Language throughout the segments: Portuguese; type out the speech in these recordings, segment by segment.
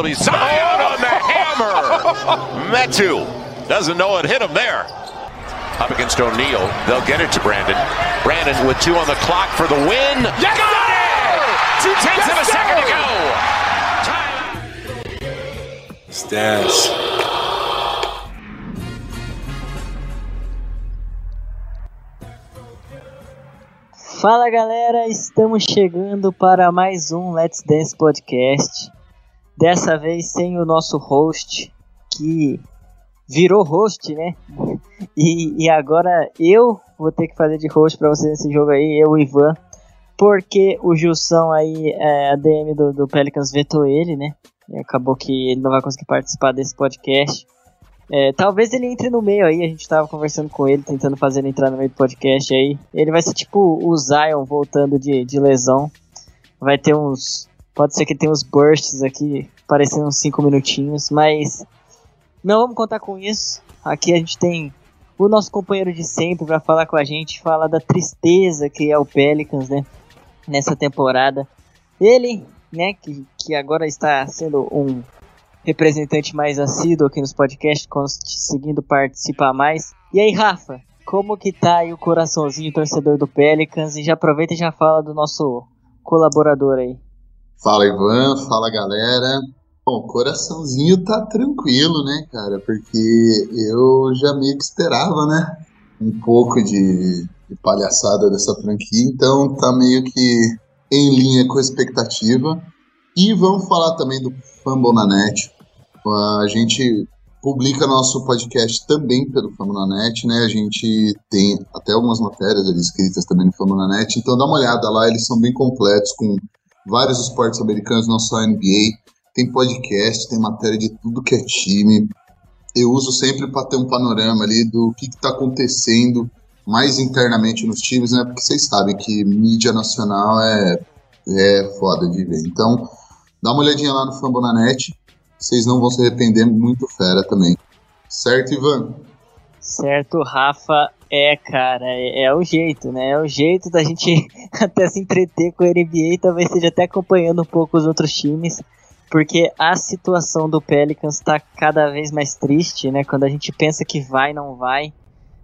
ability. Zion on the hammer. Metu doesn't know it hit him there. Up against O'Neal. They'll get it to Brandon. Brandon with two on the clock for the win. Yes, Got it! Two tenths Yes, of a second to go. Stats. Fala galera, estamos chegando para mais um Let's Dance Podcast. Dessa vez sem o nosso host, que virou host, né? E, e agora eu vou ter que fazer de host para vocês nesse jogo aí, eu, Ivan. Porque o Gilson aí, é, a DM do, do Pelicans vetou ele, né? E acabou que ele não vai conseguir participar desse podcast. É, talvez ele entre no meio aí, a gente tava conversando com ele, tentando fazer ele entrar no meio do podcast aí. Ele vai ser tipo o Zion voltando de, de lesão. Vai ter uns. Pode ser que tenha uns bursts aqui, parecendo uns 5 minutinhos, mas não vamos contar com isso. Aqui a gente tem o nosso companheiro de sempre para falar com a gente, falar da tristeza que é o Pelicans, né? Nessa temporada. Ele, né, que, que agora está sendo um representante mais assíduo aqui nos podcasts, conseguindo participar mais. E aí, Rafa, como que tá aí o coraçãozinho torcedor do Pelicans? E já aproveita e já fala do nosso colaborador aí. Fala Ivan, fala galera. Bom, o coraçãozinho tá tranquilo, né, cara? Porque eu já meio que esperava, né? Um pouco de, de palhaçada dessa franquia, então tá meio que em linha com a expectativa. E vamos falar também do Fambonanet. A gente publica nosso podcast também pelo Fambonanet, né? A gente tem até algumas matérias ali escritas também no Fambonanet, então dá uma olhada lá, eles são bem completos com vários esportes americanos, não só NBA. Tem podcast, tem matéria de tudo que é time. Eu uso sempre para ter um panorama ali do que está acontecendo mais internamente nos times, né? Porque vocês sabem que mídia nacional é, é foda de ver. Então, Dá uma olhadinha lá no Fambonanet, vocês não vão se arrepender, muito fera também. Certo, Ivan? Certo, Rafa. É, cara, é, é, o jeito, né? É o jeito da gente até se entreter com a NBA talvez esteja até acompanhando um pouco os outros times, porque a situação do Pelicans está cada vez mais triste, né? Quando a gente pensa que vai, não vai.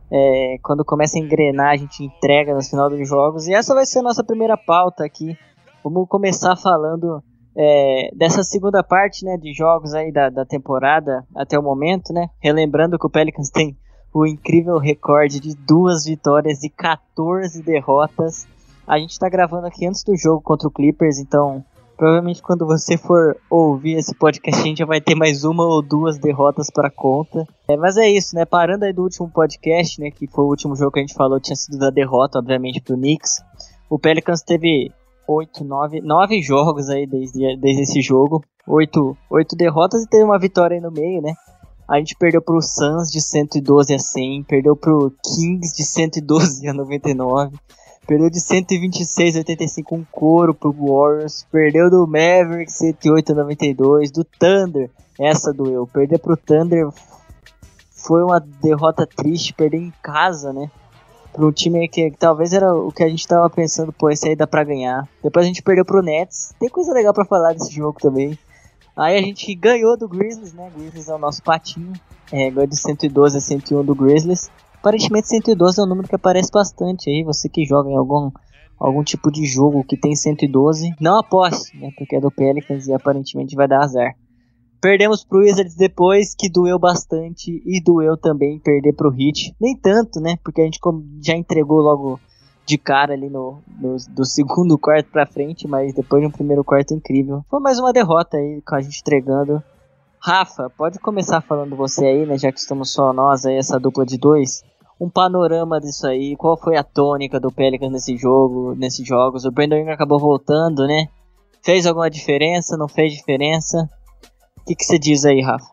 É, quando começa a engrenar, a gente entrega no final dos jogos. E essa vai ser a nossa primeira pauta aqui. Vamos começar falando é, dessa segunda parte né, de jogos aí da, da temporada até o momento, né? Relembrando que o Pelicans tem o incrível recorde de duas vitórias e 14 derrotas. A gente está gravando aqui antes do jogo contra o Clippers, então provavelmente quando você for ouvir esse podcast a gente já vai ter mais uma ou duas derrotas para conta. É, mas é isso, né? Parando aí do último podcast, né, que foi o último jogo que a gente falou, tinha sido da derrota, obviamente, pro Knicks. O Pelicans teve oito, nove, nove jogos aí desde, desde esse jogo. Oito, oito derrotas e teve uma vitória aí no meio, né? A gente perdeu pro Suns de 112 a 100, perdeu pro Kings de 112 a 99, perdeu de 126 a 85 um couro pro Warriors, perdeu do Mavericks 108 a 92, do Thunder, essa doeu, perder pro Thunder foi uma derrota triste, perder em casa, né? Um time que, que, talvez era o que a gente tava pensando, pô, esse aí dá pra ganhar. Depois a gente perdeu pro Nets. Tem coisa legal para falar desse jogo também. Aí a gente ganhou do Grizzlies, né? Grizzlies é o nosso patinho. É, ganhou de 112 a 101 do Grizzlies. Aparentemente 112 é um número que aparece bastante aí. Você que joga em algum, algum tipo de jogo que tem 112, não aposte, né? Porque é do Pelicans e aparentemente vai dar azar. Perdemos pro Wizards depois, que doeu bastante, e doeu também perder pro Heat. Nem tanto, né? Porque a gente já entregou logo de cara ali no, no do segundo quarto pra frente, mas depois de um primeiro quarto incrível. Foi mais uma derrota aí com a gente entregando. Rafa, pode começar falando você aí, né? Já que estamos só nós aí, essa dupla de dois. Um panorama disso aí, qual foi a tônica do Pelicans nesse jogo, nesses jogos? O Brandon Ingram acabou voltando, né? Fez alguma diferença? Não fez diferença? O que, que você diz aí, Rafa?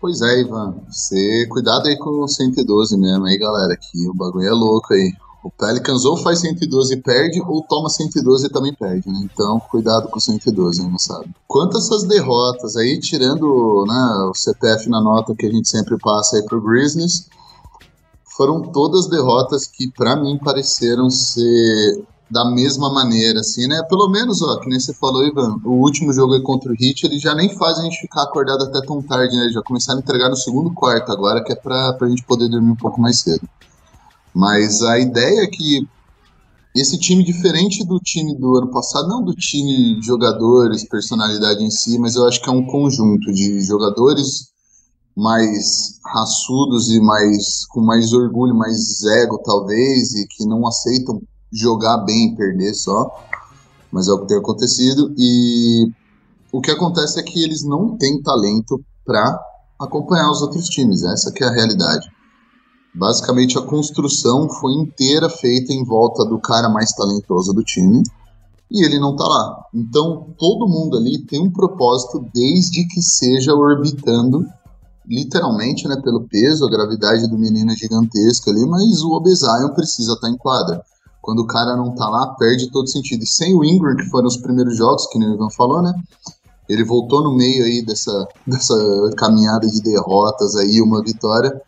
Pois é, Ivan. Você cuidado aí com o 112 mesmo aí, galera, que o bagulho é louco aí. O Pelicans ou faz 112 e perde, ou toma 112 e também perde, né? Então, cuidado com o 112, não sabe. Quanto a essas derrotas aí, tirando né, o CPF na nota que a gente sempre passa aí pro Grizzlies, foram todas derrotas que para mim pareceram ser da mesma maneira, assim, né? Pelo menos, ó, que nem você falou, Ivan, o último jogo aí contra o Hit, ele já nem faz a gente ficar acordado até tão tarde, né? Já começaram a entregar no segundo quarto agora, que é pra, pra gente poder dormir um pouco mais cedo. Mas a ideia é que esse time, diferente do time do ano passado, não do time de jogadores, personalidade em si, mas eu acho que é um conjunto de jogadores mais raçudos e mais com mais orgulho, mais ego talvez, e que não aceitam jogar bem e perder só, mas é o que tem acontecido. E o que acontece é que eles não têm talento para acompanhar os outros times, essa que é a realidade. Basicamente a construção foi inteira feita em volta do cara mais talentoso do time e ele não tá lá. Então todo mundo ali tem um propósito desde que seja orbitando literalmente, né, pelo peso, a gravidade do menino é gigantesca ali, mas o Obesayon precisa estar tá em quadra. Quando o cara não tá lá, perde todo sentido. E sem o Ingram, que foram os primeiros jogos, que o Ivan falou, né? Ele voltou no meio aí dessa, dessa caminhada de derrotas aí, uma vitória.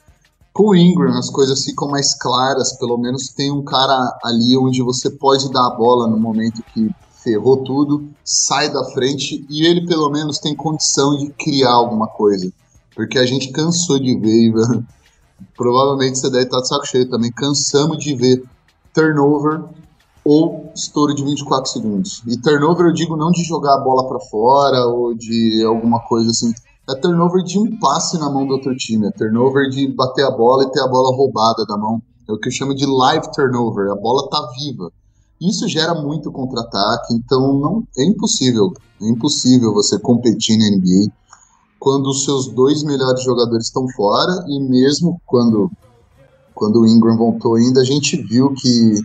Com o Ingram, as coisas ficam mais claras, pelo menos tem um cara ali onde você pode dar a bola no momento que ferrou tudo, sai da frente e ele pelo menos tem condição de criar alguma coisa. Porque a gente cansou de ver, Ivan. Provavelmente você deve estar de saco cheio também. Cansamos de ver turnover ou estouro de 24 segundos. E turnover eu digo não de jogar a bola para fora ou de alguma coisa assim. É turnover de um passe na mão do outro time. É turnover de bater a bola e ter a bola roubada da mão. É o que eu chamo de live turnover. A bola tá viva. Isso gera muito contra-ataque, então não é impossível. É impossível você competir na NBA quando os seus dois melhores jogadores estão fora e mesmo quando quando o Ingram voltou ainda, a gente viu que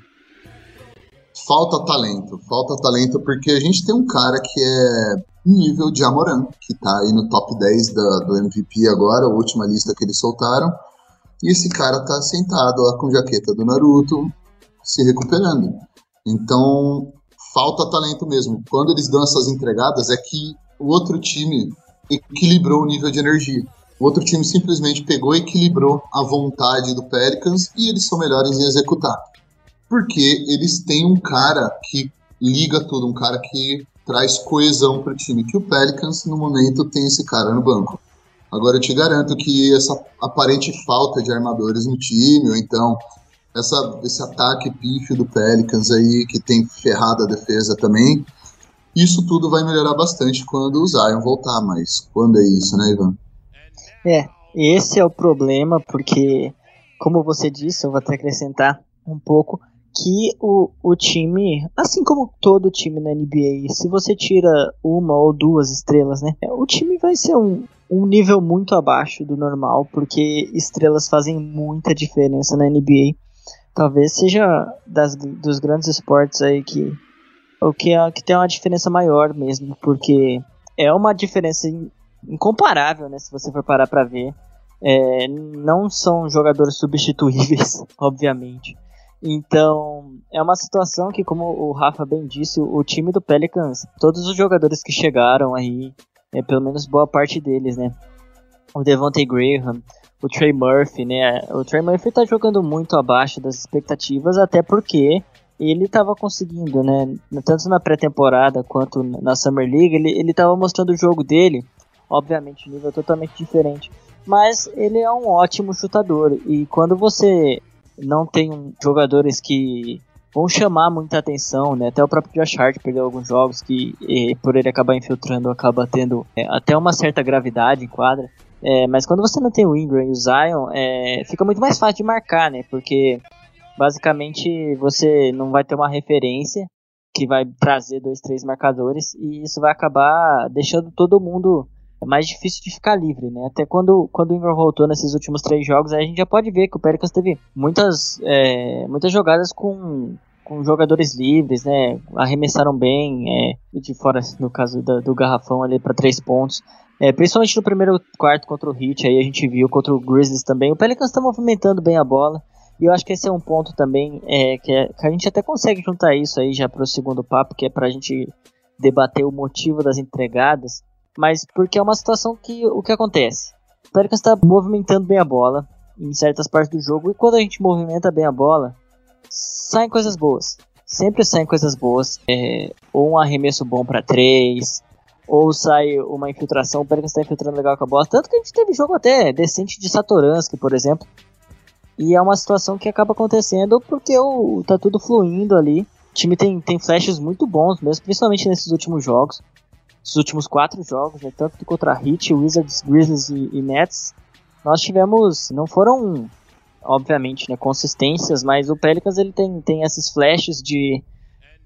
falta talento. Falta talento porque a gente tem um cara que é nível de Amoran, que tá aí no top 10 da, do MVP agora, a última lista que eles soltaram. E esse cara tá sentado lá com jaqueta do Naruto, se recuperando. Então, falta talento mesmo. Quando eles dão essas entregadas, é que o outro time equilibrou o nível de energia. O outro time simplesmente pegou e equilibrou a vontade do Pelicans e eles são melhores em executar. Porque eles têm um cara que liga tudo, um cara que traz coesão para o time, que o Pelicans no momento tem esse cara no banco. Agora eu te garanto que essa aparente falta de armadores no time, ou então essa, esse ataque pífio do Pelicans aí, que tem ferrado a defesa também, isso tudo vai melhorar bastante quando o Zion voltar, mas quando é isso, né, Ivan? É, esse é o problema, porque, como você disse, eu vou até acrescentar um pouco, que o, o time, assim como todo time na NBA, se você tira uma ou duas estrelas, né, o time vai ser um, um nível muito abaixo do normal, porque estrelas fazem muita diferença na NBA. Talvez seja das, dos grandes esportes aí que o que, é, que tem uma diferença maior mesmo, porque é uma diferença incomparável, né? Se você for parar para ver. É, não são jogadores substituíveis, obviamente. Então, é uma situação que, como o Rafa bem disse, o time do Pelicans, todos os jogadores que chegaram aí, é, pelo menos boa parte deles, né? O Devontae Graham, o Trey Murphy, né? O Trey Murphy tá jogando muito abaixo das expectativas, até porque ele estava conseguindo, né? Tanto na pré-temporada quanto na Summer League, ele, ele tava mostrando o jogo dele obviamente nível totalmente diferente, mas ele é um ótimo chutador e quando você não tem jogadores que vão chamar muita atenção, né? Até o próprio Josh Hart perdeu alguns jogos que e, por ele acabar infiltrando acaba tendo é, até uma certa gravidade em quadra. É, mas quando você não tem o Ingram e o Zion, é, fica muito mais fácil de marcar, né? Porque basicamente você não vai ter uma referência que vai trazer dois, três marcadores e isso vai acabar deixando todo mundo é mais difícil de ficar livre, né? Até quando, quando o Ingram voltou nesses últimos três jogos, a gente já pode ver que o Pelicans teve muitas, é, muitas jogadas com, com jogadores livres, né? Arremessaram bem, é, de fora, no caso do garrafão ali para três pontos. É, principalmente no primeiro quarto contra o Heat, aí a gente viu contra o Grizzlies também. O Pelicans está movimentando bem a bola. E eu acho que esse é um ponto também é, que, é, que a gente até consegue juntar isso aí já para o segundo papo, que é para a gente debater o motivo das entregadas mas porque é uma situação que o que acontece? O Pelicans está movimentando bem a bola em certas partes do jogo e quando a gente movimenta bem a bola, saem coisas boas. sempre saem coisas boas. É, ou um arremesso bom para três, ou sai uma infiltração, o Pelicans está infiltrando legal com a bola. Tanto que a gente teve jogo até decente de Satoransky, por exemplo. E é uma situação que acaba acontecendo porque o, tá tudo fluindo ali. O time tem, tem flashes muito bons mesmo, principalmente nesses últimos jogos. Esses últimos quatro jogos, né, tanto contra Heat, Wizards, Grizzlies e, e Nets, nós tivemos, não foram, obviamente, né, consistências, mas o Pelicans ele tem, tem esses flashes de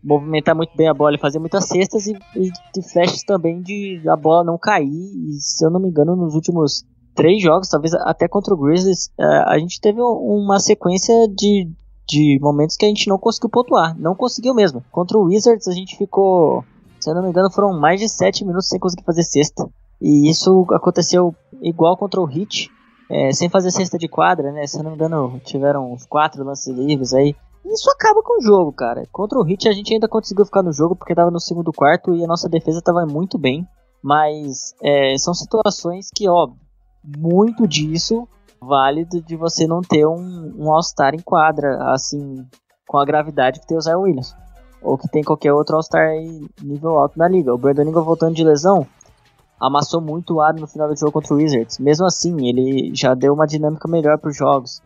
movimentar muito bem a bola e fazer muitas cestas e, e flashes também de a bola não cair. E se eu não me engano, nos últimos três jogos, talvez até contra o Grizzlies, é, a gente teve uma sequência de, de momentos que a gente não conseguiu pontuar. Não conseguiu mesmo. Contra o Wizards a gente ficou, se eu não me engano, foram mais de sete minutos sem conseguir fazer cesta. E isso aconteceu igual contra o Heat, é, sem fazer cesta de quadra, né? Se eu não me engano, tiveram uns quatro lances livres aí. Isso acaba com o jogo, cara. Contra o Heat a gente ainda conseguiu ficar no jogo porque tava no segundo quarto e a nossa defesa tava muito bem. Mas é, são situações que, ó, muito disso válido de você não ter um, um All-Star em quadra, assim, com a gravidade que tem o Zion Williams. Ou que tem qualquer outro All-Star nível alto na liga. O Brandon Ingram voltando de lesão, amassou muito o ar no final do jogo contra o Wizards. Mesmo assim, ele já deu uma dinâmica melhor para os jogos.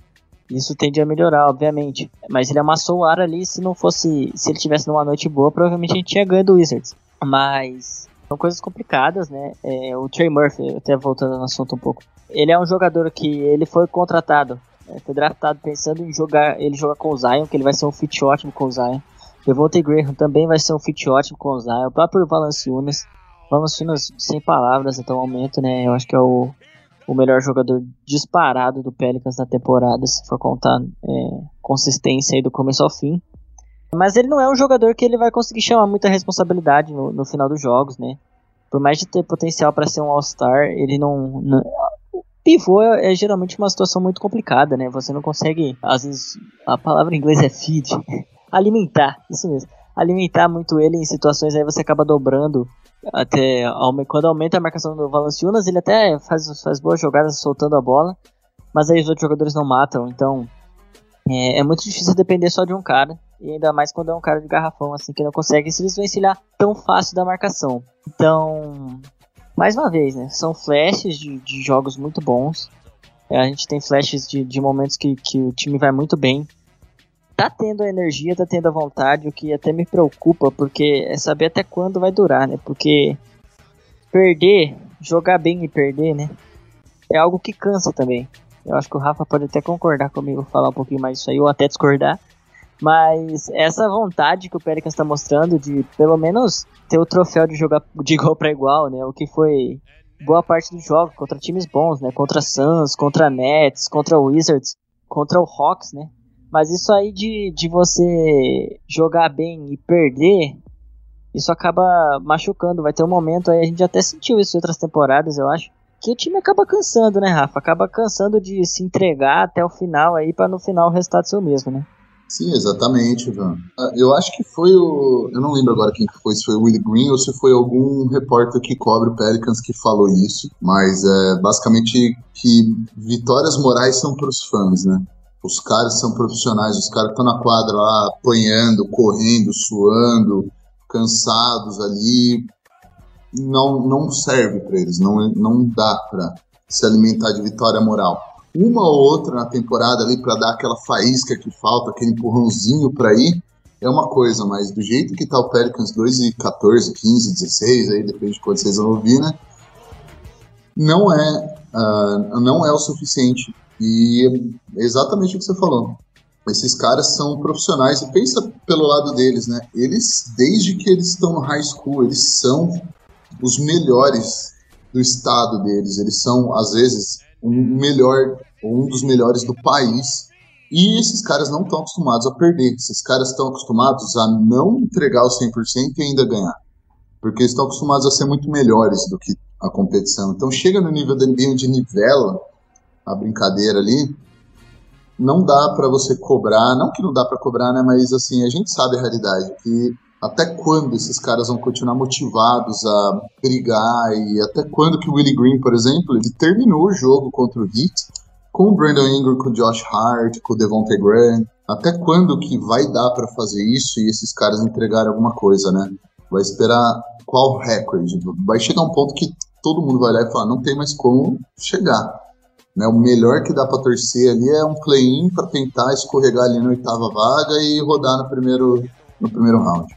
Isso tende a melhorar, obviamente. Mas ele amassou o ar ali, se não fosse. Se ele tivesse numa noite boa, provavelmente a gente tinha ganho do Wizards. Mas são coisas complicadas, né? É, o Trey Murphy, até voltando no assunto um pouco. Ele é um jogador que ele foi contratado, né, foi draftado pensando em jogar, ele jogar com o Zion, que ele vai ser um fit ótimo com o Zion. Devontae Graham também vai ser um fit ótimo com o Zion. O próprio Valanciunas. Valanciunas sem palavras até o momento, né? Eu acho que é o, o melhor jogador disparado do Pelicans na temporada, se for contar é, consistência aí do começo ao fim. Mas ele não é um jogador que ele vai conseguir chamar muita responsabilidade no, no final dos jogos, né? Por mais de ter potencial para ser um All-Star, ele não, não pivô é, é, geralmente uma situação muito complicada, né? Você não consegue, às vezes, a palavra em inglês é feed, alimentar, isso mesmo. Alimentar muito ele em situações aí você acaba dobrando até quando aumenta a marcação do Valanciunas, ele até faz, faz boas jogadas soltando a bola, mas aí os outros jogadores não matam, então é, é, muito difícil depender só de um cara, e ainda mais quando é um cara de garrafão, assim, que não consegue se desvencilhar tão fácil da marcação. Então, mais uma vez, né, são flashes de, de jogos muito bons, a gente tem flashes de, de momentos que, que o time vai muito bem, tá tendo a energia, tá tendo a vontade, o que até me preocupa, porque é saber até quando vai durar, né? Porque perder, jogar bem e perder, né? É algo que cansa também. Eu acho que o Rafa pode até concordar comigo, falar um pouquinho mais disso aí, ou até discordar. Mas essa vontade que o Pelicans está mostrando de, pelo menos, ter o troféu de jogar de igual para igual, né? O que foi boa parte do jogo contra times bons, né? Contra Suns, contra Nets, contra Wizards, contra o Hawks, né? Mas isso aí de, de você jogar bem e perder, isso acaba machucando. Vai ter um momento aí, a gente até sentiu isso em outras temporadas, eu acho. Que o time acaba cansando, né, Rafa? Acaba cansando de se entregar até o final aí, para no final o resultado ser o mesmo, né? Sim, exatamente, Ivan. Ah, eu acho que foi o. Eu não lembro agora quem foi, se foi o Willie Green ou se foi algum repórter que cobre o Pelicans que falou isso, mas é basicamente que vitórias morais são para os fãs, né? Os caras são profissionais, os caras estão na quadra lá apanhando, correndo, suando, cansados ali. Não, não serve para eles, não, não dá para se alimentar de vitória moral. Uma ou outra na temporada ali para dar aquela faísca que falta, aquele empurrãozinho para ir, é uma coisa, mas do jeito que tá o Pelicans 2 e 14, 15, 16, aí depende de quando vocês vão ouvir, né? Não é, uh, não é o suficiente e é exatamente o que você falou. Esses caras são profissionais e pensa pelo lado deles, né? Eles, desde que eles estão no high school, eles são os melhores do estado deles. Eles são, às vezes, um melhor, um dos melhores do país. E esses caras não estão acostumados a perder. Esses caras estão acostumados a não entregar o 100% e ainda ganhar. Porque estão acostumados a ser muito melhores do que a competição. Então chega no nível da NBA onde nivela a brincadeira ali, não dá para você cobrar, não que não dá para cobrar, né, mas assim, a gente sabe a realidade, que até quando esses caras vão continuar motivados a brigar e até quando que o Willie Green, por exemplo, ele terminou o jogo contra o Heat com o Brandon Ingram, com o Josh Hart, com o Devontae Graham, até quando que vai dar para fazer isso e esses caras entregarem alguma coisa, né? Vai esperar qual recorde? Vai chegar um ponto que todo mundo vai olhar e falar, não tem mais como chegar. Né? O melhor que dá para torcer ali é um play-in para tentar escorregar ali na oitava vaga e rodar no primeiro, no primeiro round.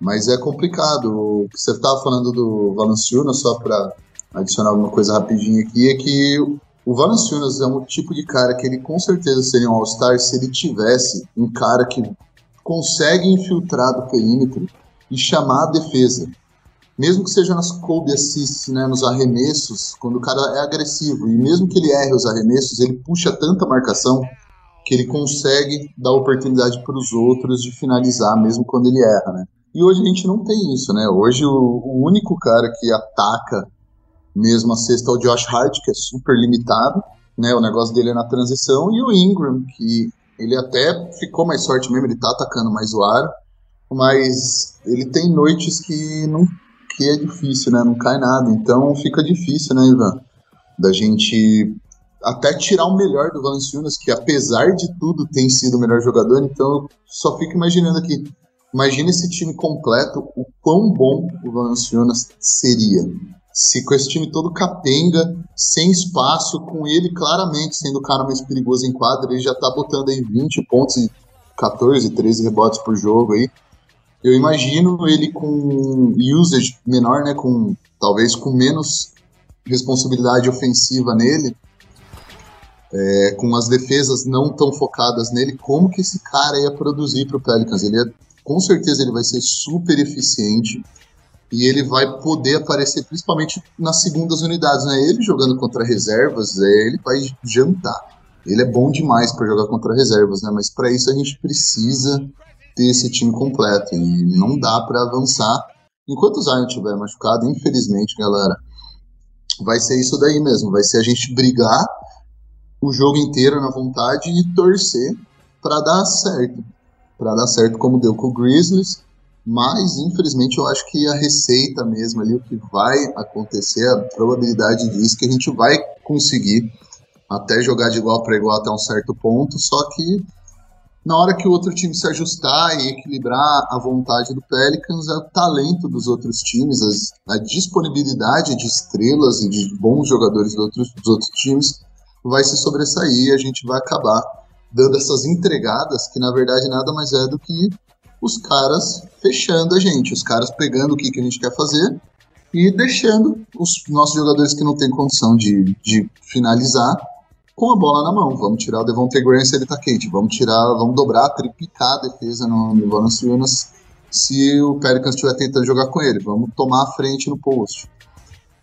Mas é complicado. O que você estava falando do Valanciunas, só para adicionar alguma coisa rapidinho aqui, é que o Valanciunas é um tipo de cara que ele com certeza seria um All-Star se ele tivesse um cara que consegue infiltrar do perímetro e chamar a defesa. Mesmo que seja nas cold assists, né, nos arremessos, quando o cara é agressivo, e mesmo que ele erre os arremessos, ele puxa tanta marcação que ele consegue dar oportunidade para os outros de finalizar, mesmo quando ele erra, né? E hoje a gente não tem isso, né? Hoje o, o único cara que ataca mesmo a sexta é o Josh Hart, que é super limitado, né? O negócio dele é na transição, e o Ingram, que ele até ficou mais sorte mesmo, ele tá atacando mais o aro, mas ele tem noites que não que é difícil, né? Não cai nada. Então fica difícil, né, Ivan? Da gente até tirar o melhor do Valanciunas, que apesar de tudo tem sido o melhor jogador. Então eu só fico imaginando aqui. Imagina esse time completo, o quão bom o Valanciunas seria. Se com esse time todo capenga, sem espaço, com ele claramente sendo o cara mais perigoso em quadra, ele já tá botando aí 20 pontos e 14, 13 rebotes por jogo aí eu imagino ele com usage menor, né, com talvez com menos responsabilidade ofensiva nele, é, com as defesas não tão focadas nele, como que esse cara ia produzir para o Pelicans? Ele é, com certeza ele vai ser super eficiente e ele vai poder aparecer principalmente nas segundas unidades, né? Ele jogando contra reservas, é, ele vai jantar. Ele é bom demais para jogar contra reservas, né? Mas para isso a gente precisa ter esse time completo e não dá para avançar enquanto o Zion estiver machucado, infelizmente, galera. Vai ser isso daí mesmo, vai ser a gente brigar o jogo inteiro na vontade e torcer para dar certo, para dar certo como deu com o Grizzlies. Mas, infelizmente, eu acho que a receita mesmo ali, o que vai acontecer, a probabilidade diz que a gente vai conseguir até jogar de igual para igual até um certo ponto, só que na hora que o outro time se ajustar e equilibrar a vontade do Pelicans, é o talento dos outros times, as, a disponibilidade de estrelas e de bons jogadores do outros, dos outros times vai se sobressair e a gente vai acabar dando essas entregadas que na verdade nada mais é do que os caras fechando a gente, os caras pegando o que, que a gente quer fazer e deixando os nossos jogadores que não têm condição de, de finalizar com a bola na mão. Vamos tirar o Devontae Graham se ele tá quente. Vamos tirar, vamos dobrar, triplicar a defesa no, no Valanciunas se o Pelicans estiver tentando jogar com ele. Vamos tomar a frente no post.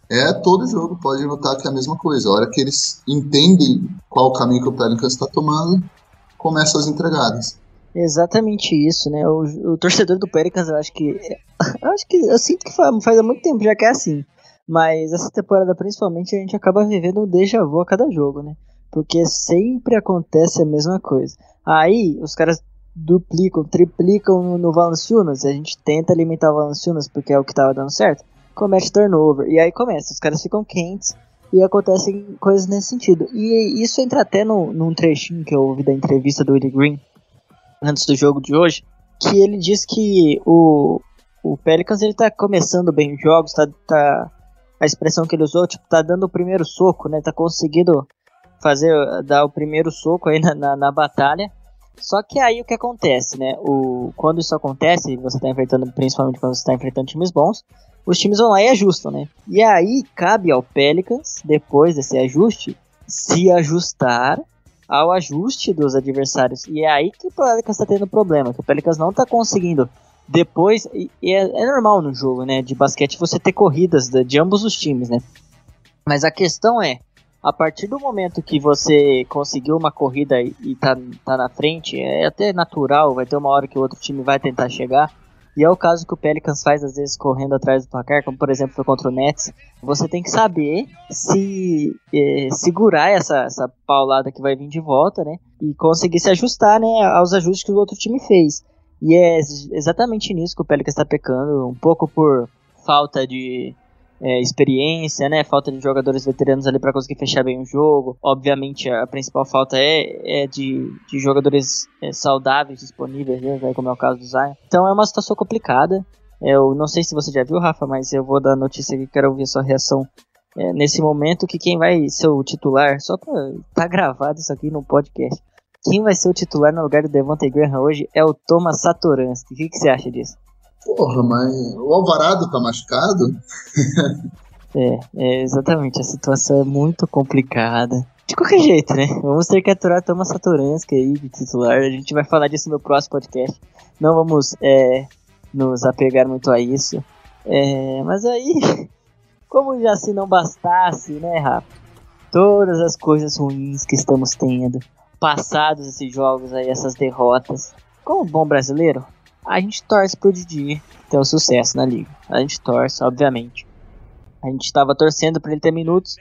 É todo jogo, pode notar que é a mesma coisa. A hora que eles entendem qual o caminho que o Pelicans está tomando, começam as entregadas. Exatamente isso, né? O, o, torcedor do Pelicans, eu acho que. Eu acho que. Eu sinto que faz, faz há muito tempo já que é assim. Mas essa temporada, principalmente, a gente acaba vivendo um déjà vu a cada jogo, né? Porque sempre acontece a mesma coisa. Aí os caras duplicam, triplicam no, no Valanciunas, a gente tenta alimentar o Valanciunas porque é o que estava dando certo, comete turnover, e aí começa, os caras ficam quentes e acontecem coisas nesse sentido. E isso entra até no, num trechinho que eu ouvi da entrevista do Willie Green antes do jogo de hoje, que ele diz que o, o Pelicans ele tá começando bem os jogos, tá, tá a expressão que ele usou, tipo, tá dando o primeiro soco, né? Tá conseguindo fazer dar o primeiro soco aí na, na, na, batalha. Só que aí o que acontece, né? O, quando isso acontece, você está enfrentando, principalmente quando você está enfrentando times bons, os times vão lá e ajustam, né? E aí cabe ao Pelicans, depois desse ajuste, se ajustar ao ajuste dos adversários. E é aí que o Pelicans está tendo problema, que o Pelicans não está conseguindo. Depois, e é, é, normal no jogo, né? De basquete você ter corridas de, de ambos os times, né? Mas a questão é, a partir do momento que você conseguiu uma corrida e, tá, tá na frente, é até natural, vai ter uma hora que o outro time vai tentar chegar. E é o caso que o Pelicans faz às vezes correndo atrás do placar, como por exemplo foi contra o Nets. Você tem que saber se é, segurar essa, essa paulada que vai vir de volta, né? E conseguir se ajustar, né, aos ajustes que o outro time fez. E é exatamente nisso que o Pelicans está pecando, um pouco por falta de é, experiência, né? Falta de jogadores veteranos ali para conseguir fechar bem o jogo. Obviamente, a principal falta é, é de, de jogadores é, saudáveis disponíveis, né? como é o caso do Zion. Então é uma situação complicada. Eu não sei se você já viu, Rafa, mas eu vou dar notícia aqui, quero ouvir a sua reação é, nesse momento que quem vai ser o titular, só pra tá gravado isso aqui no podcast, quem vai ser o titular no lugar do Devontae Graham hoje é o Thomas Satoransky. O que, que você acha disso? Porra, mas o Alvarado tá machucado? é, é, exatamente. A situação é muito complicada. De qualquer jeito, né? Vamos ter que aturar Thomas Satoransky aí de titular. A gente vai falar disso no próximo podcast. Não vamos é, nos apegar muito a isso. É, mas aí, como já se não bastasse, né, Rafa? Todas as coisas ruins que estamos tendo, passados esses jogos aí, essas derrotas. Como bom brasileiro, a gente torce pro Didi ter um sucesso na liga. A gente torce, obviamente. A gente estava torcendo para ele ter minutos,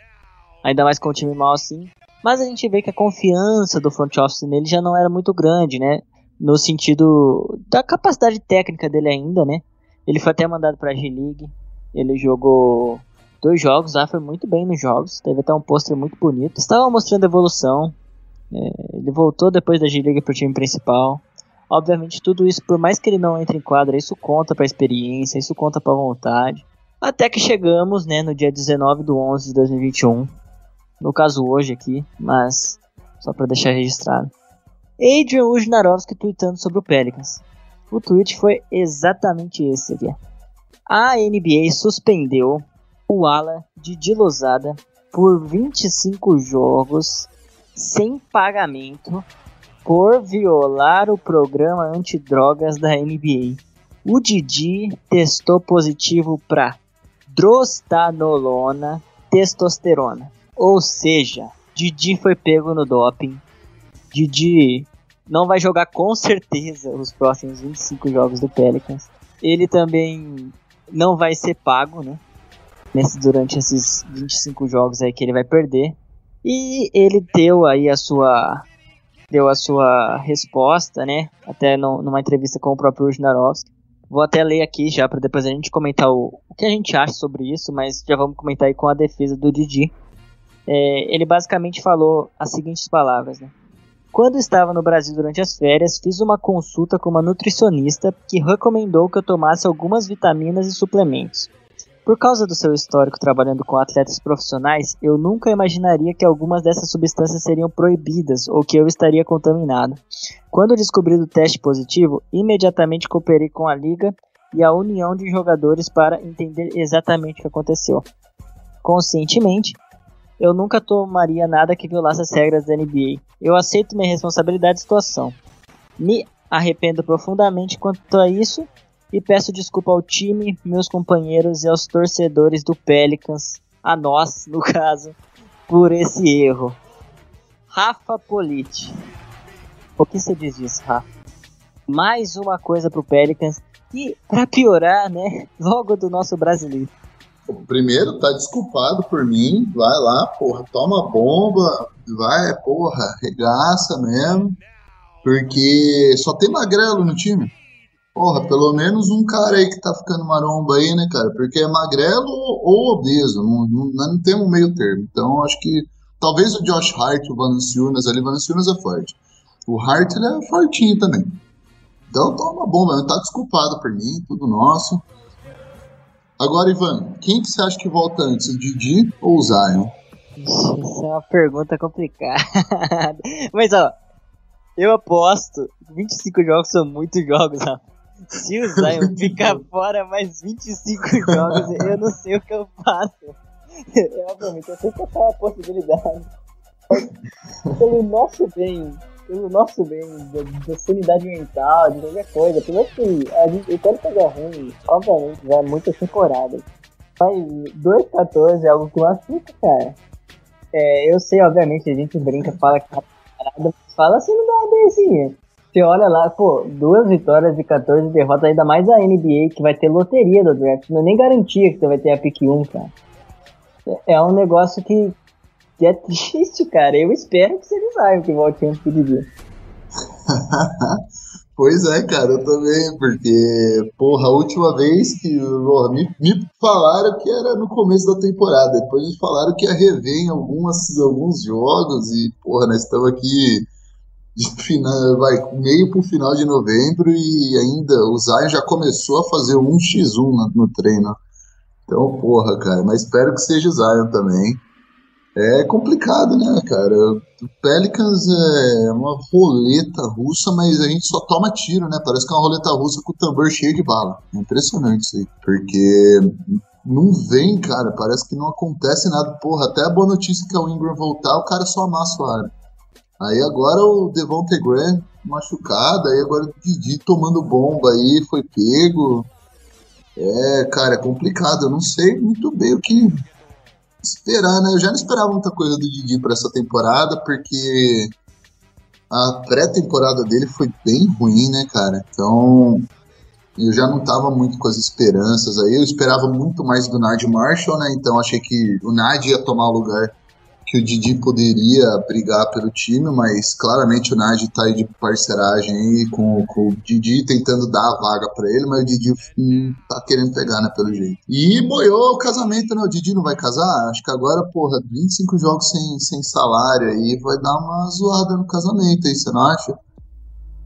ainda mais com o time mal assim. Mas a gente vê que a confiança do front office nele já não era muito grande, né? No sentido da capacidade técnica dele ainda, né? Ele foi até mandado para a G-League. Ele jogou dois jogos lá, foi muito bem nos jogos. Teve até um pôster muito bonito. Estava mostrando evolução. É, ele voltou depois da G-League pro time principal. Obviamente, tudo isso, por mais que ele não entre em quadra, isso conta para experiência, isso conta para vontade. Até que chegamos, né, no dia 19 de 11 de 2021. No caso, hoje aqui, mas só para deixar registrado. Adrian Wojnarowski tweetando sobre o Pelicans. O tweet foi exatamente esse aqui. A NBA suspendeu o ala de Dilosada por 25 jogos sem pagamento por violar o programa antidrogas da NBA. O Didi testou positivo para drostanolona, testosterona. Ou seja, Didi foi pego no doping. Didi não vai jogar com certeza os próximos 25 jogos do Pelicans. Ele também não vai ser pago, né? Nesse, durante esses 25 jogos aí que ele vai perder. E ele deu aí a sua deu a sua resposta, né? Até no, numa entrevista com o próprio Wojnarowski. Vou até ler aqui já para depois a gente comentar o, o, que a gente acha sobre isso, mas já vamos comentar aí com a defesa do Didi. É, ele basicamente falou as seguintes palavras, né? Quando estava no Brasil durante as férias, fiz uma consulta com uma nutricionista que recomendou que eu tomasse algumas vitaminas e suplementos. Por causa do seu histórico trabalhando com atletas profissionais, eu nunca imaginaria que algumas dessas substâncias seriam proibidas ou que eu estaria contaminado. Quando descobri o teste positivo, imediatamente cooperei com a liga e a união de jogadores para entender exatamente o que aconteceu. Conscientemente, eu nunca tomaria nada que violasse as regras da NBA. Eu aceito minha responsabilidade da situação. Me arrependo profundamente quanto a isso e peço desculpa ao time, meus companheiros e aos torcedores do Pelicans, a nós, no caso, por esse erro. Rafa Politi. O que você diz disso, Rafa? Mais uma coisa pro Pelicans e, para piorar, né, logo do nosso brasileiro. Primeiro, tá desculpado por mim, vai lá, porra, toma bomba, vai, porra, regaça mesmo, porque só tem magrelo no time. Porra, pelo menos um cara aí que tá ficando maromba aí, né, cara? Porque é magrelo ou obeso, não, não, não tem um meio termo. Então, acho que talvez o Josh Hart, o Valanciunas ali, o Valanciunas é forte. O Hart, ele é fortinho também. Então, toma bomba, tá desculpado por mim, tudo nosso. Agora, Ivan, quem que você acha que volta antes, o Didi ou o Zion? Isso é uma pergunta complicada. Mas, ó, eu aposto 25 jogos são muitos jogos, rapaz. Se o Zion ficar fora mais 25 jogos, eu não sei o que eu faço. É, obviamente, eu sei que essa é uma possibilidade. pelo nosso bem, pelo nosso bem, da, da sanidade mental, de qualquer coisa, pelo que a gente, eu quero pegar ruim, obviamente, já é muita temporada. Mas 2-14 é algo que machuca, cara. É, eu sei, obviamente, a gente brinca, fala que tá parada, mas fala assim não dá uma assim. Você olha lá, pô, duas vitórias e 14 derrotas, ainda mais a NBA, que vai ter loteria do draft. Não é nem garantia que você vai ter a pick 1, cara. É, é um negócio que, que é triste, cara. Eu espero que o Zion que volte antes de dia. Pois é, cara, eu também, porque, porra, a última vez que me, me falaram que era no começo da temporada, depois me falaram que ia rever em algumas, alguns jogos e, porra, nós estamos aqui final, vai, meio pro final de novembro e ainda o Zion já começou a fazer um x1 no, no treino. Então, porra, cara, mas espero que seja o Zion também. É complicado, né, cara? O Pelicans é uma roleta russa, mas a gente só toma tiro, né? Parece que é uma roleta russa com o tambor cheio de bala. É impressionante isso aí. Porque não vem, cara. Parece que não acontece nada. Porra, até a boa notícia que é o Ingram voltar, o cara só amassa o ar. Aí agora o Devontae Graham machucado, aí agora o Didi tomando bomba aí, foi pego. É, cara, é complicado. Eu não sei muito bem o que esperar, né? Eu já não esperava muita coisa do Didi para essa temporada, porque a pré-temporada dele foi bem ruim, né, cara? Então, eu já não tava muito com as esperanças aí. Eu esperava muito mais do Nad Marshall, né? Então, achei que o Nad ia tomar o lugar que o Didi poderia brigar pelo time, mas claramente o Nagy tá aí de parceragem aí com, com o Didi tentando dar a vaga para ele, mas o Didi hum, tá querendo pegar, né, pelo jeito. E boiou o casamento, né? O Didi não vai casar? Acho que agora, porra, 25 jogos sem, sem salário aí vai dar uma zoada no casamento aí, você não acha?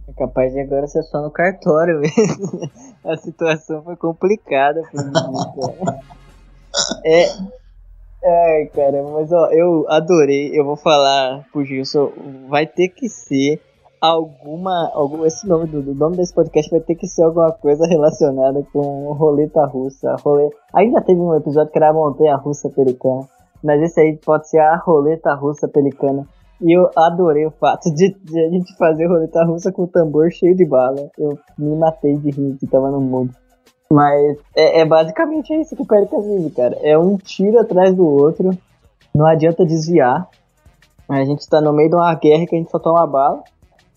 É capaz de agora ser só no cartório mesmo. a situação foi complicada pro Didi, É, Ai, cara, mas ó, eu adorei. Eu vou falar pro Gilson, vai ter que ser alguma. algum esse nome do, do, nome desse podcast vai ter que ser alguma coisa relacionada com roleta russa. Já teve um episódio que era a montanha russa pelicana. Mas esse aí pode ser a roleta russa pelicana. E eu adorei o fato de, de a gente fazer roleta russa com o tambor cheio de bala. Eu me matei de rir que tava no mundo. Mas é, é, basicamente isso que o Pelicans vive, cara. É um tiro atrás do outro. Não adianta desviar. A gente tá no meio de uma guerra que a gente só toma bala.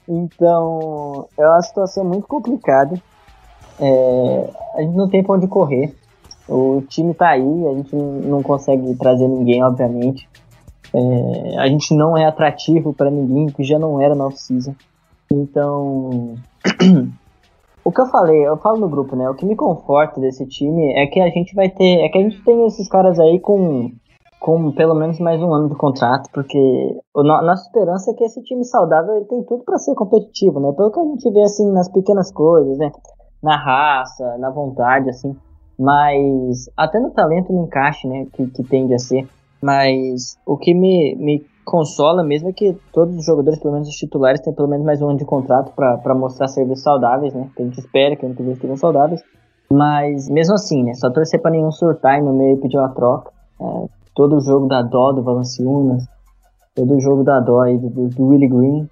Então é uma situação muito complicada. É, a gente não tem pra onde correr. O time tá aí, a gente não consegue trazer ninguém, obviamente. É, a gente não é atrativo para ninguém, que já não era na off-season. Então, O que eu falei, eu falo no grupo, né? O que me conforta desse time é que a gente vai ter. É que a gente tem esses caras aí com, com pelo menos mais um ano de contrato, porque a nossa esperança é que esse time saudável ele tem tudo para ser competitivo, né? Pelo que a gente vê assim nas pequenas coisas, né? Na raça, na vontade, assim. Mas até no talento no encaixe, né? Que, que tende a ser. Mas o que me, me consola mesmo é que todos os jogadores, pelo menos os titulares, têm pelo menos mais um ano de contrato para mostrar serviços saudáveis, né? Que a gente espera que gente estejam saudáveis. Mas mesmo assim, né? Só torcer para nenhum surtar no meio e pedir uma troca. É, todo o jogo da dó do Valanciunas, todo o jogo da dó aí do, do Willie Green.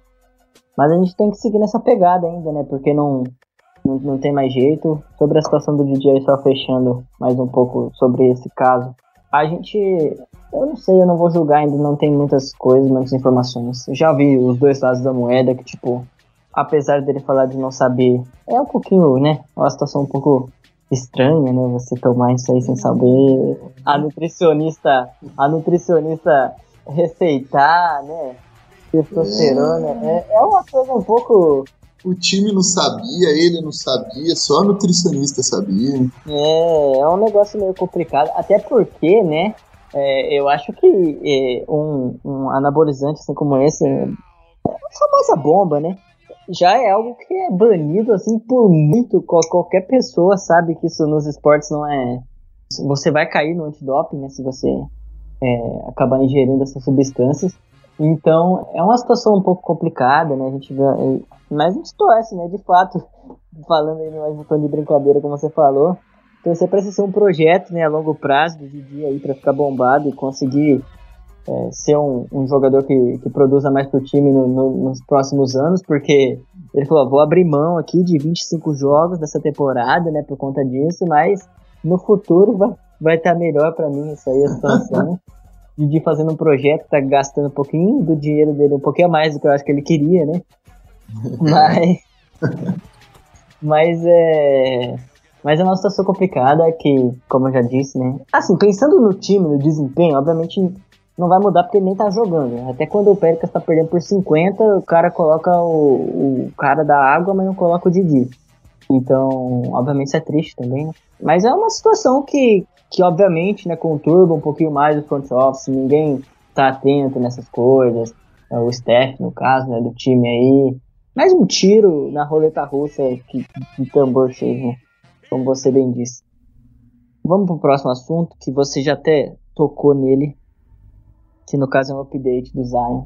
Mas a gente tem que seguir nessa pegada ainda, né? Porque não, não, não tem mais jeito. Sobre a situação do DJ, só fechando mais um pouco sobre esse caso. A gente eu não sei, eu não vou julgar, ainda não tem muitas coisas, muitas informações. Eu já vi os dois lados da moeda, que, tipo, apesar dele falar de não saber, é um pouquinho, né? Uma situação um pouco estranha, né? Você tomar isso aí sem saber. A nutricionista, a nutricionista receitar, né? Testosterona. É, é uma coisa um pouco. O time não sabia, ele não sabia, só a nutricionista sabia. É, é um negócio meio complicado. Até porque, né? É, eu acho que é, um, um, anabolizante assim como esse, é a famosa bomba, né? Já é algo que é banido assim por muito. Qualquer pessoa sabe que isso nos esportes não é. Você vai cair no antidoping, né? Se você é, acabar ingerindo essas substâncias. Então é uma situação um pouco complicada, né? A gente é, mas a gente torce, né? De fato, falando aí mais um tom de brincadeira, como você falou, torcer então, para esse ser um projeto né, a longo prazo do Didi aí para ficar bombado e conseguir é, ser um, um, jogador que, que produza mais para o time no, no, nos próximos anos, porque ele falou, vou abrir mão aqui de 25 jogos dessa temporada, né, por conta disso, mas no futuro vai vai estar tá melhor para mim isso aí a situação. Didi fazendo um projeto, tá gastando um pouquinho do dinheiro dele, um pouquinho a mais do que eu acho que ele queria, né? Mas mas é mas é uma situação complicada que, como eu já disse, né? Assim, pensando no time, no desempenho, obviamente não vai mudar porque ele nem tá jogando. Até quando o Pelicans tá perdendo por 50, o cara coloca o, o cara da água, mas não coloca o Didi. Então, obviamente isso é triste também, né? Mas é uma situação que, que obviamente, né, conturba um pouquinho mais o front office, ninguém tá atento nessas coisas. É o staff, no caso, né, do time aí. Mais um tiro na roleta russa que, de tambor cheio, né? Como você bem disse. Vamos pro próximo assunto, que você já até tocou nele, que no caso é um update do Zion.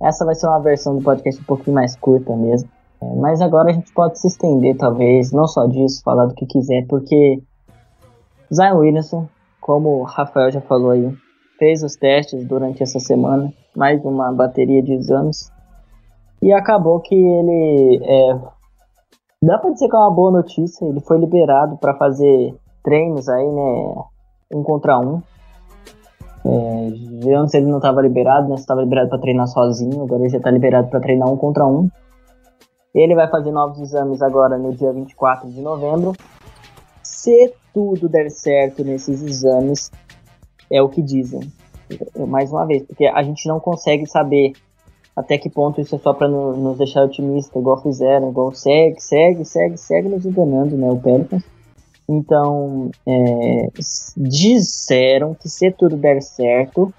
Essa vai ser uma versão do podcast um pouquinho mais curta mesmo. É, mas agora a gente pode se estender, talvez, não só disso, falar do que quiser, porque Zion Williamson, como o Rafael já falou aí, fez os testes durante essa semana, mais uma bateria de exames, e acabou que ele. É, dá pra dizer que é uma boa notícia, ele foi liberado para fazer treinos aí, né? Um contra um. É, antes ele não estava liberado, né? Estava liberado para treinar sozinho, agora ele já está liberado para treinar um contra um. Ele vai fazer novos exames agora no dia 24 de novembro. Se tudo der certo nesses exames, é o que dizem. Mais uma vez, porque a gente não consegue saber até que ponto isso é só para nos deixar otimista, igual fizeram, igual segue, segue, segue, segue nos enganando, né, o Pelicans. Então, é, disseram que se tudo der certo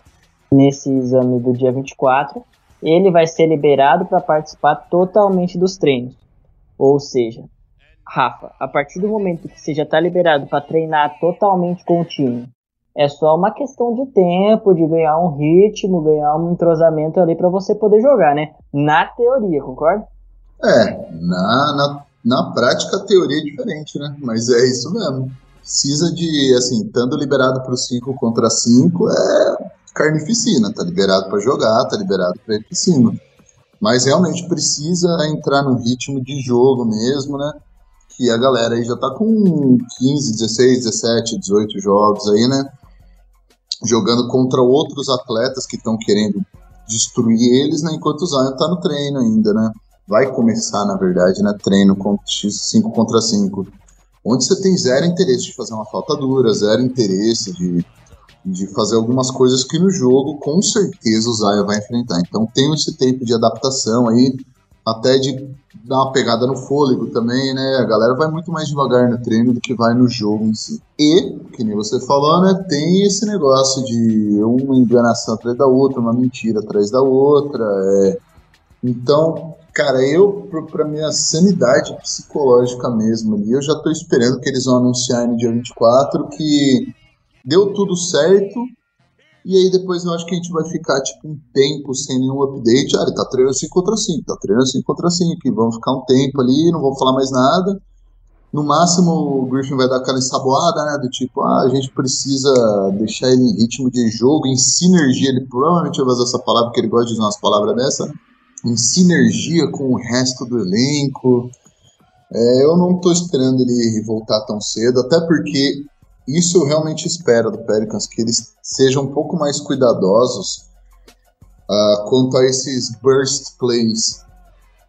nesse exame do dia 24, ele vai ser liberado para participar totalmente dos treinos. Ou seja, Rafa, a partir do momento que você já está liberado para treinar totalmente com o time, é só uma questão de tempo, de ganhar um ritmo, ganhar um entrosamento ali para você poder jogar, né? Na teoria, concorda? É, na, na, na prática a teoria é diferente, né? Mas é isso mesmo. Precisa de, assim, estando liberado para o 5 contra 5, é carnificina, tá liberado para jogar, tá liberado para ir para cima. Mas realmente precisa entrar no ritmo de jogo mesmo, né? Que a galera aí já tá com 15, 16, 17, 18 jogos aí, né? Jogando contra outros atletas que estão querendo destruir eles, né? Enquanto o Zion tá no treino ainda, né? Vai começar, na verdade, né? Treino com 5 contra 5. Onde você tem zero interesse de fazer uma falta dura, zero interesse de de fazer algumas coisas que no jogo com certeza o Zaya vai enfrentar. Então tem esse tempo de adaptação aí, até de dar uma pegada no fôlego também, né? A galera vai muito mais devagar no treino do que vai no jogo em si. E, que nem você falou, né? Tem esse negócio de uma enganação atrás da outra, uma mentira atrás da outra. É... Então, cara, eu, pra minha sanidade psicológica mesmo ali, eu já tô esperando que eles vão anunciar no dia 24 que deu tudo certo. E aí depois eu acho que a gente vai ficar tipo um tempo sem nenhum update. Ah, ele tá treinando 5 contra 5, tá treinando 5 contra 5. E vamos ficar um tempo ali, não vou falar mais nada. No máximo o Griffin vai dar aquela ensaboada, né? Do tipo, ah, a gente precisa deixar ele em ritmo de jogo, em sinergia. Ele provavelmente vai usar essa palavra, porque ele gosta de usar umas palavras dessa. Em sinergia com o resto do elenco. É, eu não tô esperando ele voltar tão cedo, até porque isso eu realmente espero do Pelicans, que eles sejam um pouco mais cuidadosos uh, quanto a esses burst plays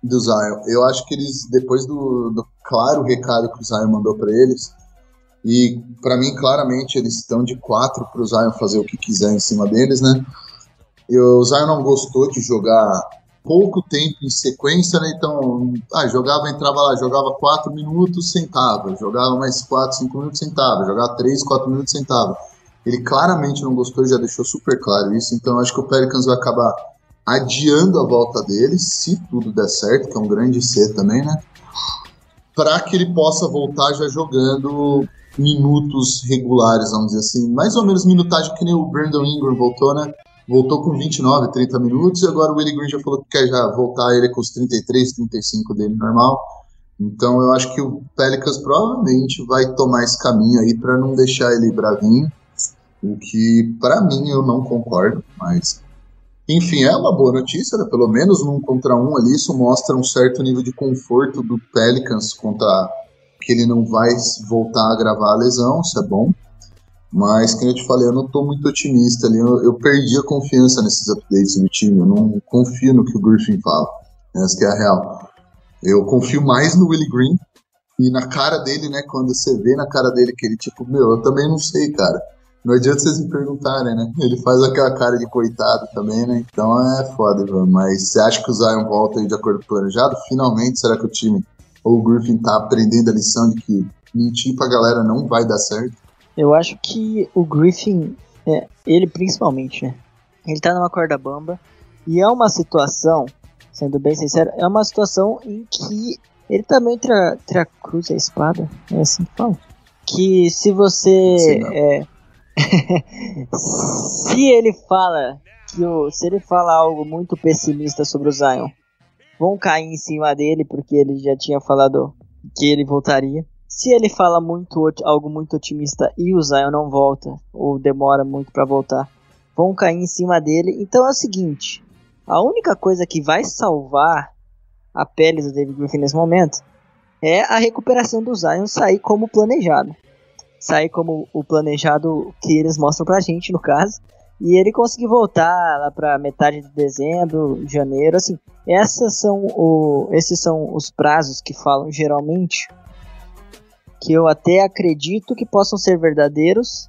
do Zion. Eu acho que eles, depois do, do claro recado que o Zion mandou para eles, e para mim, claramente, eles estão de quatro para o Zion fazer o que quiser em cima deles, né? E o Zion não gostou de jogar pouco tempo em sequência, né? Então, ah, jogava, entrava lá, jogava 4 minutos, sentava, jogava mais 4, 5 minutos, sentava, jogava 3, 4 minutos, sentava. Ele claramente não gostou, já deixou super claro isso, então acho que o Pelicans vai acabar adiando a volta dele, se tudo der certo, que é um grande C também, né? Para que ele possa voltar já jogando minutos regulares, vamos dizer assim, mais ou menos minutagem que nem o Brandon Ingram voltou, né? Voltou com 29, 30 minutos, e agora o Willie Green já falou que quer já voltar ele com os 33, 35 dele normal. Então eu acho que o Pelicans provavelmente vai tomar esse caminho aí para não deixar ele bravinho, o que para mim eu não concordo, mas enfim, é uma boa notícia, né? pelo menos num contra um ali, isso mostra um certo nível de conforto do Pelicans contra que ele não vai voltar a gravar a lesão, isso é bom. Mas, como eu te falei, eu não estou muito otimista ali. Eu, eu, perdi a confiança nesses updates do time. Eu não confio no que o Griffin fala. Essa que é a real. Eu confio mais no Willie Green e na cara dele, né? Quando você vê na cara dele que ele, tipo, meu, eu também não sei, cara. Não adianta vocês me perguntarem, né? Ele faz aquela cara de coitado também, né? Então é foda, Ivan. Mas você acha que o Zion volta aí de acordo com o planejado? Finalmente, será que o time ou o Griffin tá aprendendo a lição de que mentir pra galera não vai dar certo? Eu acho que o Griffin, é, ele principalmente, né? Ele tá numa corda bamba e é uma situação, sendo bem sincero, é uma situação em que ele também entre a, entre a cruz e a espada, é assim que fala. Que se você. É, se ele fala que o, se ele fala algo muito pessimista sobre o Zion, vão cair em cima dele porque ele já tinha falado que ele voltaria. Se ele fala muito algo muito otimista e o Zion não volta ou demora muito para voltar, vão cair em cima dele. Então é o seguinte, a única coisa que vai salvar a pele do David Griffin nesse momento é a recuperação do Zion sair como planejado sair como o planejado que eles mostram pra gente, no caso. E ele conseguir voltar lá pra metade de dezembro, janeiro, assim. Essas são o, esses são os prazos que falam geralmente. Que eu até acredito que possam ser verdadeiros.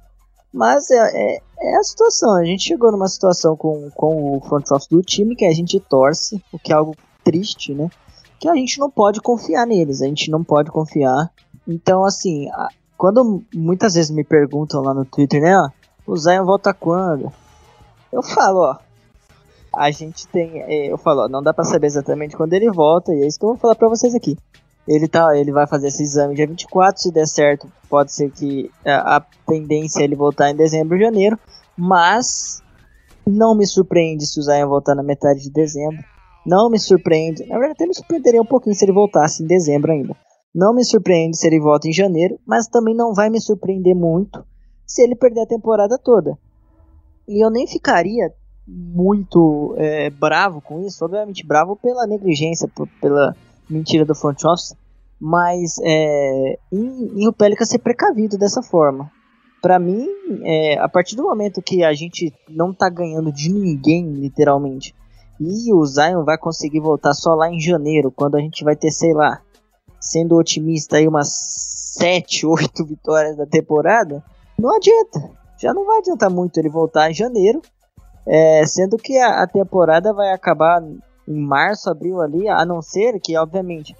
Mas é, é, é a situação. A gente chegou numa situação com, com o front office do time que a gente torce, o que é algo triste, né? Que a gente não pode confiar neles, a gente não pode confiar. Então, assim, quando muitas vezes me perguntam lá no Twitter, né, ó, o Zion volta quando? Eu falo, ó, a gente tem, é, eu falo, ó, não dá para saber exatamente quando ele volta, e é isso que eu vou falar para vocês aqui. Ele tá, ele vai fazer esse exame dia 24, se der certo, pode ser que a, a tendência é ele voltar em dezembro, janeiro, mas não me surpreende se o Zion voltar na metade de dezembro. Não me surpreende, na verdade até me surpreenderia um pouquinho se ele voltasse em dezembro ainda. Não me surpreende se ele volta em janeiro, mas também não vai me surpreender muito se ele perder a temporada toda. E eu nem ficaria muito é, bravo com isso, obviamente bravo pela negligência, pela mentira do front office, mas é, em, em o Pelicans ser precavido dessa forma. Para mim, é, a partir do momento que a gente não tá ganhando de ninguém, literalmente, e o Zion vai conseguir voltar só lá em janeiro, quando a gente vai ter, sei lá, sendo otimista aí umas 7, 8 vitórias da temporada, não adianta. Já não vai adiantar muito ele voltar em janeiro, é, sendo que a, a, temporada vai acabar em março, abril ali, a não ser que, obviamente,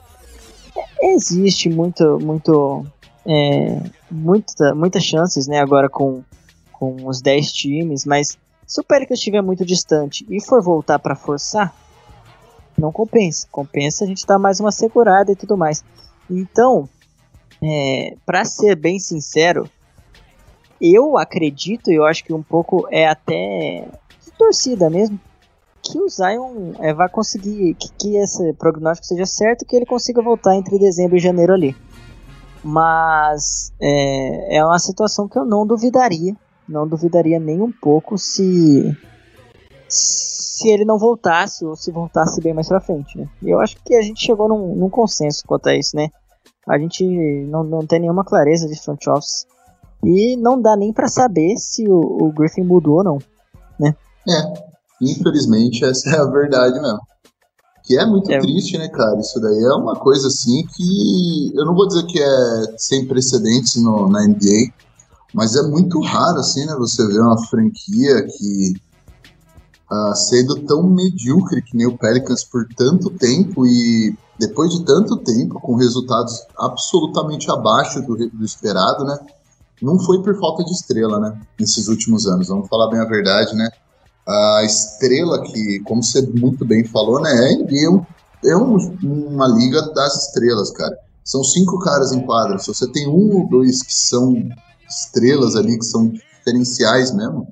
existe muito, muito, é, muita, muitas chances, né, agora com, com os 10 times, mas se o Pelicans estiver muito distante e for voltar para forçar, não compensa. Compensa a gente dar mais uma segurada e tudo mais. Então, é, para ser bem sincero, eu acredito, eu acho que um pouco é até torcida mesmo, que o Zion é, vai conseguir, que, que esse prognóstico seja certo, que ele consiga voltar entre dezembro e janeiro ali. Mas é, é uma situação que eu não duvidaria, não duvidaria nem um pouco se se ele não voltasse ou se voltasse bem mais pra frente, né? Eu acho que a gente chegou num, num consenso quanto a isso, né? A gente não, não tem nenhuma clareza de front office e não dá nem para saber se o, o, Griffin mudou ou não, né? É, infelizmente essa é a verdade mesmo. Que é muito é. triste, né, cara? Isso daí é uma coisa assim que eu não vou dizer que é sem precedentes no, na NBA, mas é muito raro assim, né? Você ver uma franquia que uh, sendo tão medíocre que nem o Pelicans por tanto tempo e depois de tanto tempo, com resultados absolutamente abaixo do, do esperado, né? Não foi por falta de estrela, né? Nesses últimos anos, vamos falar bem a verdade, né? A estrela que, como você muito bem falou, né? A NBA é, um, uma liga das estrelas, cara. São cinco caras em quadra. Se você tem um ou dois que são estrelas ali, que são diferenciais mesmo,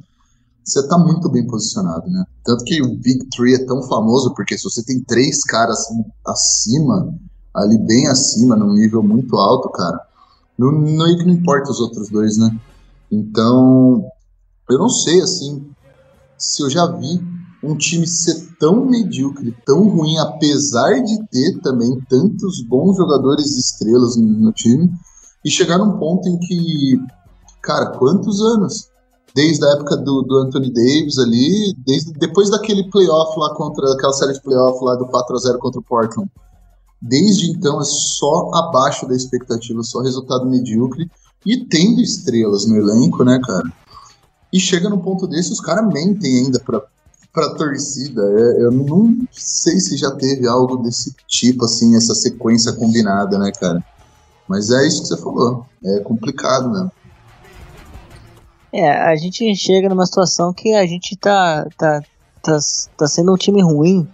você tá muito bem posicionado, né? Tanto que o Big Three é tão famoso, porque se você tem três caras acima, ali bem acima, num nível muito alto, cara, não, não, não importa os outros dois, né? Então, eu não sei, assim, se eu já vi um time ser tão medíocre, tão ruim, apesar de ter também tantos bons jogadores estrelas no, no time, e chegar num ponto em que, cara, quantos anos? desde a época do, do Anthony Davis ali, desde, depois daquele playoff lá contra, aquela série de playoff lá do 4x0 contra o Portland. Desde então é só abaixo da expectativa, só resultado medíocre e tendo estrelas no elenco, né, cara? E chega no ponto desse, os caras mentem ainda pra, pra torcida. É, eu não sei se já teve algo desse tipo, assim, essa sequência combinada, né, cara? Mas é isso que você falou. É complicado mesmo. É, a gente chega numa situação que a gente tá, tá, tá, tá sendo um time ruim,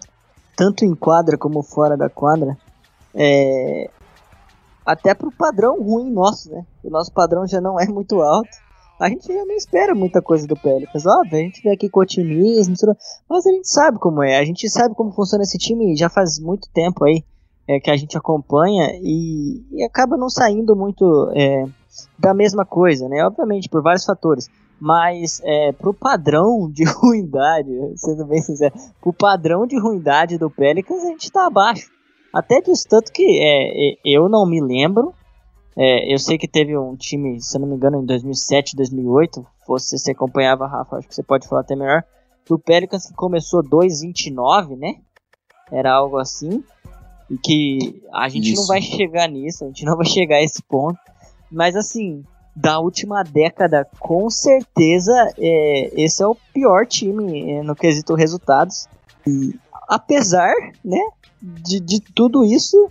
tanto em quadra como fora da quadra. É, até pro padrão ruim nosso, né? O nosso padrão já não é muito alto. A gente não espera muita coisa do Pelicans. Óbvio, a gente vê aqui com otimismo, mas a gente sabe como é. A gente sabe como funciona esse time já faz muito tempo aí é, que a gente acompanha e, e acaba não saindo muito é, da mesma coisa, né? Obviamente, por vários fatores. Mas é, pro padrão de ruindade, sendo bem sincero, pro padrão de ruindade do Pelicans, a gente tá abaixo. Até disso, tanto que é eu não me lembro é, eu sei que teve um time, se não me engano, em 2007, 2008. Você se acompanhava, Rafa, acho que você pode falar até melhor. Do Pelicans que começou 2,29, né? Era algo assim. E que a gente Isso. não vai chegar nisso, a gente não vai chegar a esse ponto. Mas assim, da última década, com certeza, é, esse é o pior time é, no quesito resultados. E apesar, né, de, de tudo isso,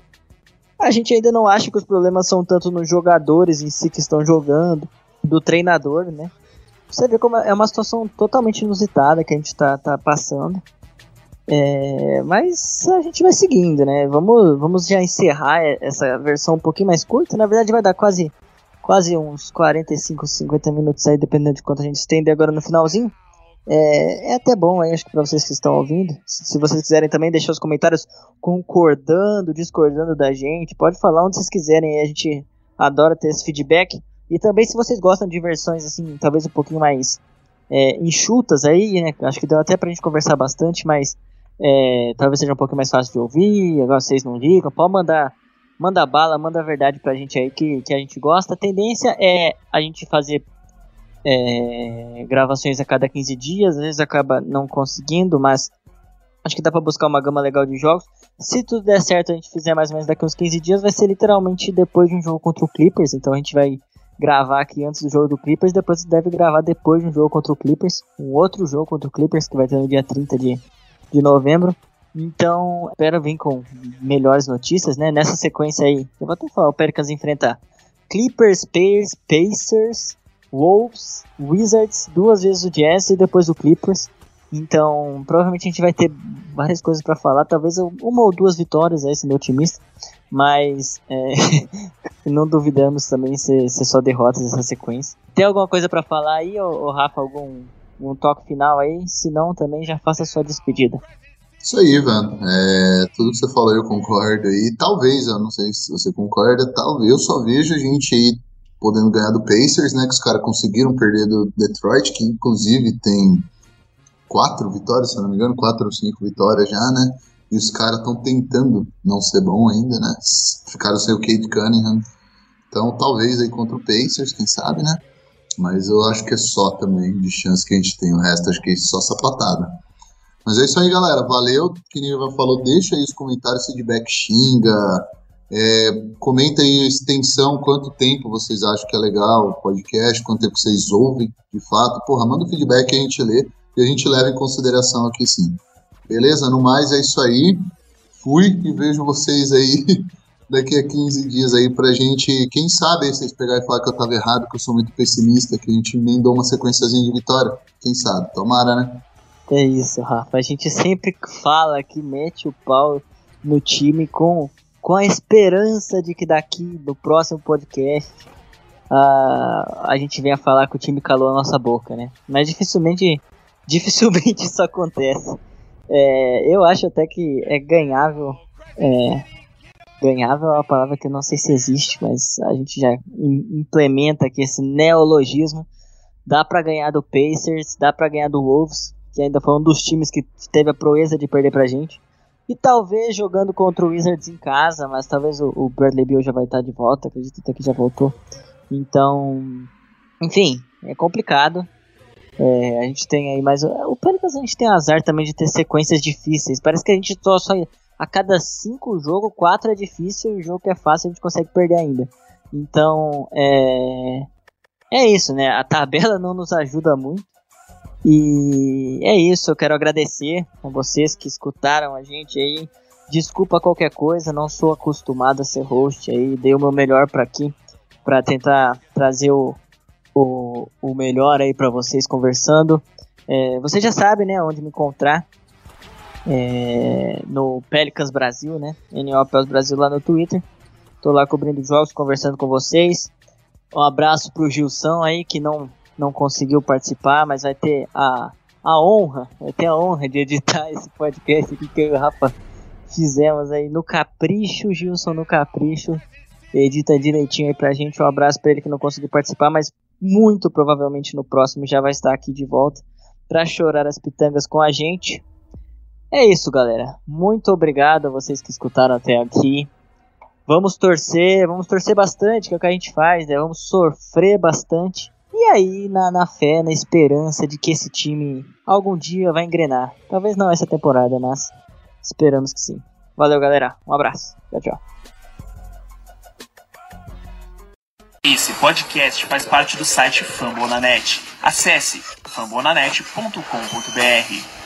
a gente ainda não acha que os problemas são tanto nos jogadores em si que estão jogando, do treinador, né? Você vê como é uma situação totalmente inusitada que a gente tá, tá passando. É, mas a gente vai seguindo, né? Vamos, vamos já encerrar essa versão um pouquinho mais curta. Na verdade, vai dar quase, quase uns 45, 50 minutos aí, dependendo de quanto a gente estende agora no finalzinho. É, é até bom aí, acho que pra vocês que estão ouvindo. Se, vocês quiserem também deixar os comentários concordando, discordando da gente, pode falar onde vocês quiserem. A gente adora ter esse feedback. E também se vocês gostam de versões assim, talvez um pouquinho mais é, enxutas aí, né? Acho que deu até pra gente conversar bastante, mas é, talvez seja um pouquinho mais fácil de ouvir. Agora vocês não ligam, pode mandar. Manda bala, manda a verdade pra gente aí que, que a gente gosta. A tendência é a gente fazer é, gravações a cada 15 dias, às vezes acaba não conseguindo, mas acho que dá para buscar uma gama legal de jogos. Se tudo der certo, a gente fizer mais ou menos daqui uns 15 dias, vai ser literalmente depois de um jogo contra o Clippers, então a gente vai gravar aqui antes do jogo do Clippers, depois deve gravar depois de um jogo contra o Clippers, um outro jogo contra o Clippers que vai ter no dia 30 de, de novembro. Então, espero vir com melhores notícias, né? Nessa sequência aí, eu vou até falar, o Pelicans enfrentar Clippers, Pacers, Wolves, Wizards, duas vezes o Jazz e depois o Clippers. Então, provavelmente a gente vai ter várias coisas para falar, talvez uma ou duas vitórias, aí, sendo otimista, mas é, não duvidamos também ser, ser só derrotas nessa sequência. Tem alguma coisa para falar aí, ou Rafa, algum um toque final aí? Se não, também já faça a sua despedida. Isso aí, Ivan. É, tudo que você falou eu concordo aí. Talvez, eu não sei se você concorda, talvez eu só vejo a gente aí podendo ganhar do Pacers, né? Que os caras conseguiram perder do Detroit, que inclusive tem quatro vitórias, se não me engano, quatro ou cinco vitórias já, né? E os caras estão tentando não ser bom ainda, né? Ficaram sem o Kate Cunningham. Então, talvez aí contra o Pacers, quem sabe, né? Mas eu acho que é só também de chance que a gente tem. O resto acho que é só sapatada. Mas é isso aí, galera. Valeu. Que o falou, deixa aí os comentários, feedback, xinga, é, comenta aí a extensão, quanto tempo vocês acham que é legal o podcast, quanto tempo vocês ouvem, de fato. Porra, manda um feedback que a gente lê e a gente leva em consideração aqui sim. Beleza? No mais, é isso aí. Fui e vejo vocês aí daqui a 15 dias aí pra gente, quem sabe, vocês pegarem e falar que eu tava errado, que eu sou muito pessimista, que a gente emendou uma sequenciazinha de vitória. Quem sabe? Tomara, né? É isso, Rafa. A gente sempre fala que mete o pau no time com com a esperança de que daqui no próximo podcast uh, a gente venha falar que o time calou a nossa boca, né? Mas dificilmente, dificilmente isso acontece. É, eu acho até que é ganhável. É, ganhável é uma palavra que eu não sei se existe, mas a gente já implementa aqui esse neologismo. Dá para ganhar do Pacers, dá para ganhar do Wolves, que ainda foi um dos times que teve a proeza de perder pra gente. E talvez jogando contra o Wizards em casa, mas talvez o, o Bradley Beal já vai estar de volta, acredito até que já voltou. Então, enfim, é complicado. É, a gente tem aí mais. O Pelicans a gente tem azar também de ter sequências difíceis. Parece que a gente só, só a cada cinco jogos, quatro é difícil e o jogo que é fácil a gente consegue perder ainda. Então, é. É isso, né? A tabela não nos ajuda muito. E é isso, eu quero agradecer a vocês que escutaram a gente aí. Desculpa qualquer coisa, não sou acostumado a ser host aí, dei o meu melhor para aqui, para tentar trazer o, o, o melhor aí para vocês conversando. É, você já sabe, né, onde me encontrar. É, no Pelicans Brasil, né? NO Pelicans Brasil lá no Twitter. Tô lá cobrindo jogos, conversando com vocês. Um abraço pro Gilson aí, que não, não conseguiu participar, mas vai ter a, a honra, vai ter a honra de editar esse podcast aqui que eu e o Rafa fizemos aí no Capricho, Gilson no Capricho. Edita direitinho aí pra gente. Um abraço pra ele que não conseguiu participar, mas muito provavelmente no próximo já vai estar aqui de volta para chorar as pitangas com a gente. É isso, galera. Muito obrigado a vocês que escutaram até aqui. Vamos torcer, vamos torcer bastante, que é o que a gente faz, né? Vamos sofrer bastante. E aí, na, na fé, na esperança de que esse time algum dia vai engrenar. Talvez não essa temporada, mas esperamos que sim. Valeu, galera. Um abraço. Tchau, tchau. Esse podcast faz parte do site Fambonanet. Acesse fambonanet.com.br.